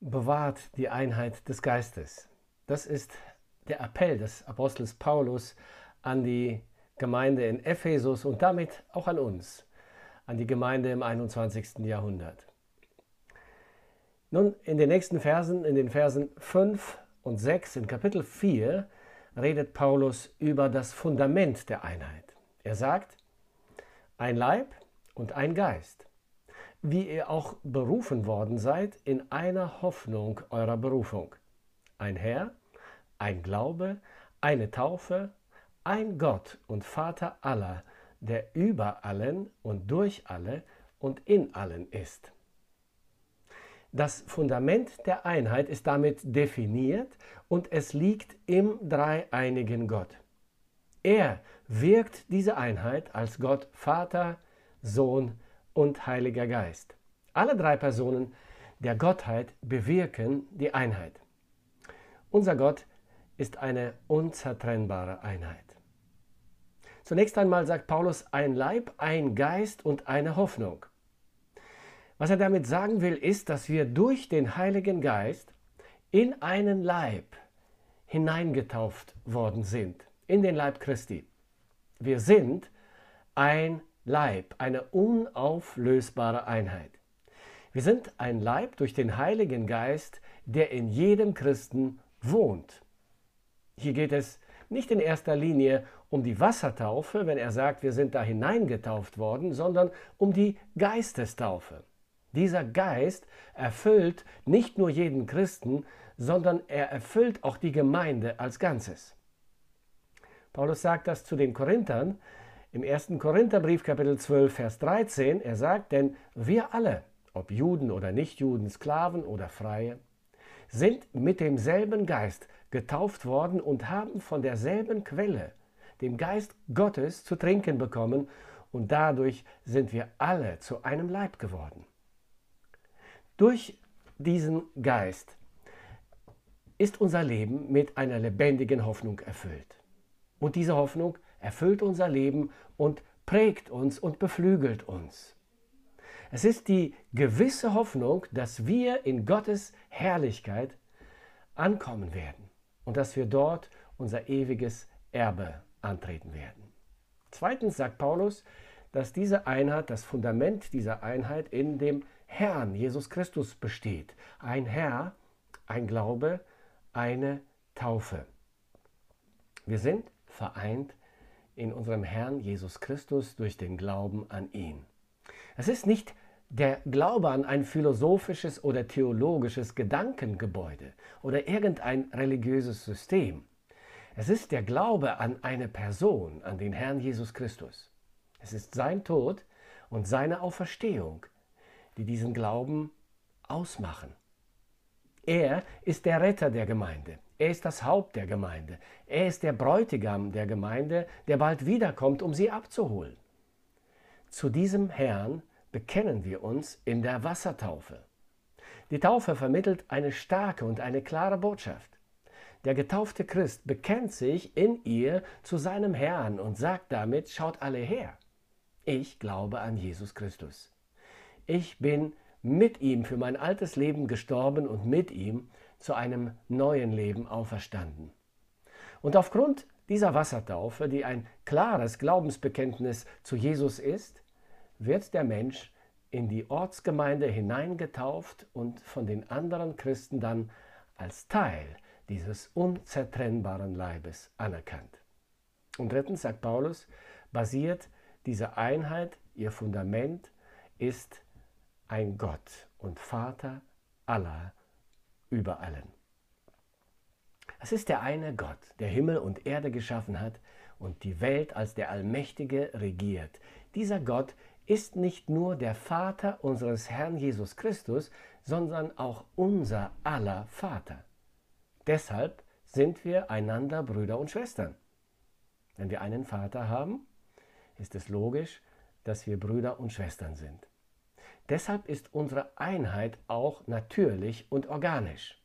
bewahrt die Einheit des Geistes. Das ist der Appell des Apostels Paulus an die Gemeinde in Ephesus und damit auch an uns, an die Gemeinde im 21. Jahrhundert. Nun, in den nächsten Versen, in den Versen 5 und 6 in Kapitel 4, redet Paulus über das Fundament der Einheit. Er sagt, ein Leib und ein Geist, wie ihr auch berufen worden seid in einer Hoffnung eurer Berufung. Ein Herr, ein Glaube, eine Taufe, ein Gott und Vater aller, der über allen und durch alle und in allen ist. Das Fundament der Einheit ist damit definiert und es liegt im dreieinigen Gott. Er wirkt diese Einheit als Gott Vater, Sohn und Heiliger Geist. Alle drei Personen der Gottheit bewirken die Einheit. Unser Gott ist eine unzertrennbare Einheit. Zunächst einmal sagt Paulus ein Leib, ein Geist und eine Hoffnung. Was er damit sagen will, ist, dass wir durch den Heiligen Geist in einen Leib hineingetauft worden sind, in den Leib Christi. Wir sind ein Leib, eine unauflösbare Einheit. Wir sind ein Leib durch den Heiligen Geist, der in jedem Christen wohnt. Hier geht es nicht in erster Linie um die Wassertaufe, wenn er sagt, wir sind da hineingetauft worden, sondern um die Geistestaufe. Dieser Geist erfüllt nicht nur jeden Christen, sondern er erfüllt auch die Gemeinde als Ganzes. Paulus sagt das zu den Korinthern im 1. Korintherbrief Kapitel 12 Vers 13. Er sagt, denn wir alle, ob Juden oder Nichtjuden, Sklaven oder Freie, sind mit demselben Geist getauft worden und haben von derselben Quelle, dem Geist Gottes, zu trinken bekommen, und dadurch sind wir alle zu einem Leib geworden. Durch diesen Geist ist unser Leben mit einer lebendigen Hoffnung erfüllt. Und diese Hoffnung erfüllt unser Leben und prägt uns und beflügelt uns. Es ist die gewisse Hoffnung, dass wir in Gottes Herrlichkeit ankommen werden und dass wir dort unser ewiges Erbe antreten werden. Zweitens sagt Paulus, dass diese Einheit, das Fundament dieser Einheit in dem Herrn Jesus Christus besteht. Ein Herr, ein Glaube, eine Taufe. Wir sind vereint in unserem Herrn Jesus Christus durch den Glauben an ihn. Es ist nicht der Glaube an ein philosophisches oder theologisches Gedankengebäude oder irgendein religiöses System. Es ist der Glaube an eine Person, an den Herrn Jesus Christus. Es ist sein Tod und seine Auferstehung, die diesen Glauben ausmachen. Er ist der Retter der Gemeinde. Er ist das Haupt der Gemeinde. Er ist der Bräutigam der Gemeinde, der bald wiederkommt, um sie abzuholen. Zu diesem Herrn bekennen wir uns in der Wassertaufe. Die Taufe vermittelt eine starke und eine klare Botschaft. Der getaufte Christ bekennt sich in ihr zu seinem Herrn und sagt damit, schaut alle her. Ich glaube an Jesus Christus. Ich bin mit ihm für mein altes Leben gestorben und mit ihm zu einem neuen Leben auferstanden. Und aufgrund dieser Wassertaufe, die ein klares Glaubensbekenntnis zu Jesus ist, wird der Mensch in die Ortsgemeinde hineingetauft und von den anderen Christen dann als Teil dieses unzertrennbaren Leibes anerkannt. Und drittens sagt Paulus, basiert diese Einheit, ihr Fundament ist ein Gott und Vater aller über allen. Es ist der eine Gott, der Himmel und Erde geschaffen hat und die Welt als der Allmächtige regiert. Dieser Gott ist nicht nur der Vater unseres Herrn Jesus Christus, sondern auch unser aller Vater. Deshalb sind wir einander Brüder und Schwestern. Wenn wir einen Vater haben, ist es logisch, dass wir Brüder und Schwestern sind. Deshalb ist unsere Einheit auch natürlich und organisch.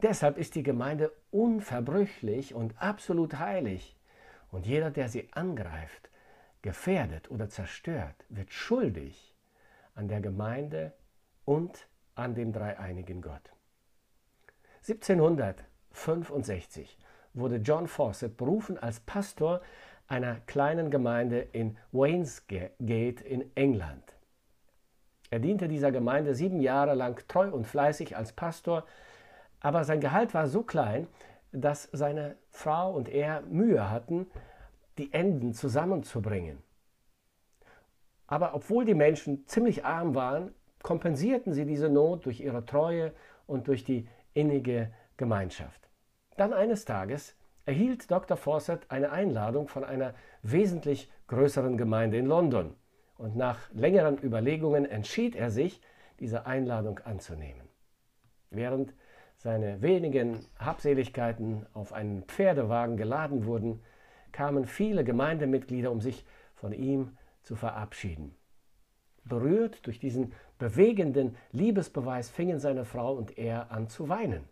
Deshalb ist die Gemeinde unverbrüchlich und absolut heilig. Und jeder, der sie angreift, gefährdet oder zerstört, wird schuldig an der Gemeinde und an dem dreieinigen Gott. 1765 wurde John Fawcett berufen als Pastor einer kleinen Gemeinde in Wainsgate in England. Er diente dieser Gemeinde sieben Jahre lang treu und fleißig als Pastor, aber sein Gehalt war so klein, dass seine Frau und er Mühe hatten, die Enden zusammenzubringen. Aber obwohl die Menschen ziemlich arm waren, kompensierten sie diese Not durch ihre Treue und durch die innige Gemeinschaft. Dann eines Tages erhielt Dr. Fawcett eine Einladung von einer wesentlich größeren Gemeinde in London und nach längeren Überlegungen entschied er sich, diese Einladung anzunehmen. Während seine wenigen Habseligkeiten auf einen Pferdewagen geladen wurden, kamen viele Gemeindemitglieder, um sich von ihm zu verabschieden. Berührt durch diesen bewegenden Liebesbeweis fingen seine Frau und er an zu weinen.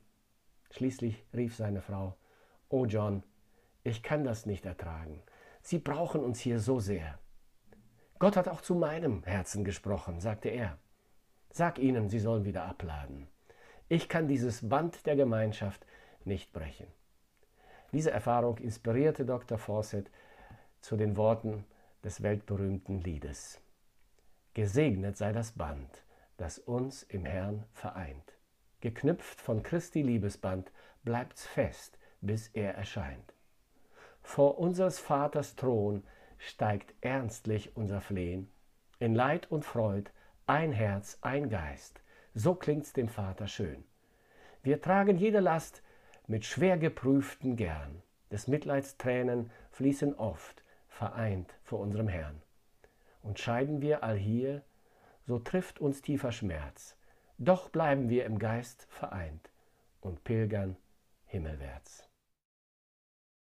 Schließlich rief seine Frau, Oh John, ich kann das nicht ertragen. Sie brauchen uns hier so sehr. Gott hat auch zu meinem Herzen gesprochen, sagte er. Sag ihnen, sie sollen wieder abladen. Ich kann dieses Band der Gemeinschaft nicht brechen. Diese Erfahrung inspirierte Dr. Fawcett zu den Worten des weltberühmten Liedes. Gesegnet sei das Band, das uns im Herrn vereint. Geknüpft von Christi Liebesband bleibt's fest, bis er erscheint. Vor unseres Vaters Thron steigt ernstlich unser Flehen. In Leid und Freud ein Herz, ein Geist. So klingt's dem Vater schön. Wir tragen jede Last mit schwer geprüften gern. Des Mitleids Tränen fließen oft, vereint vor unserem Herrn. Und scheiden wir allhier, so trifft uns tiefer Schmerz. Doch bleiben wir im Geist vereint und pilgern himmelwärts.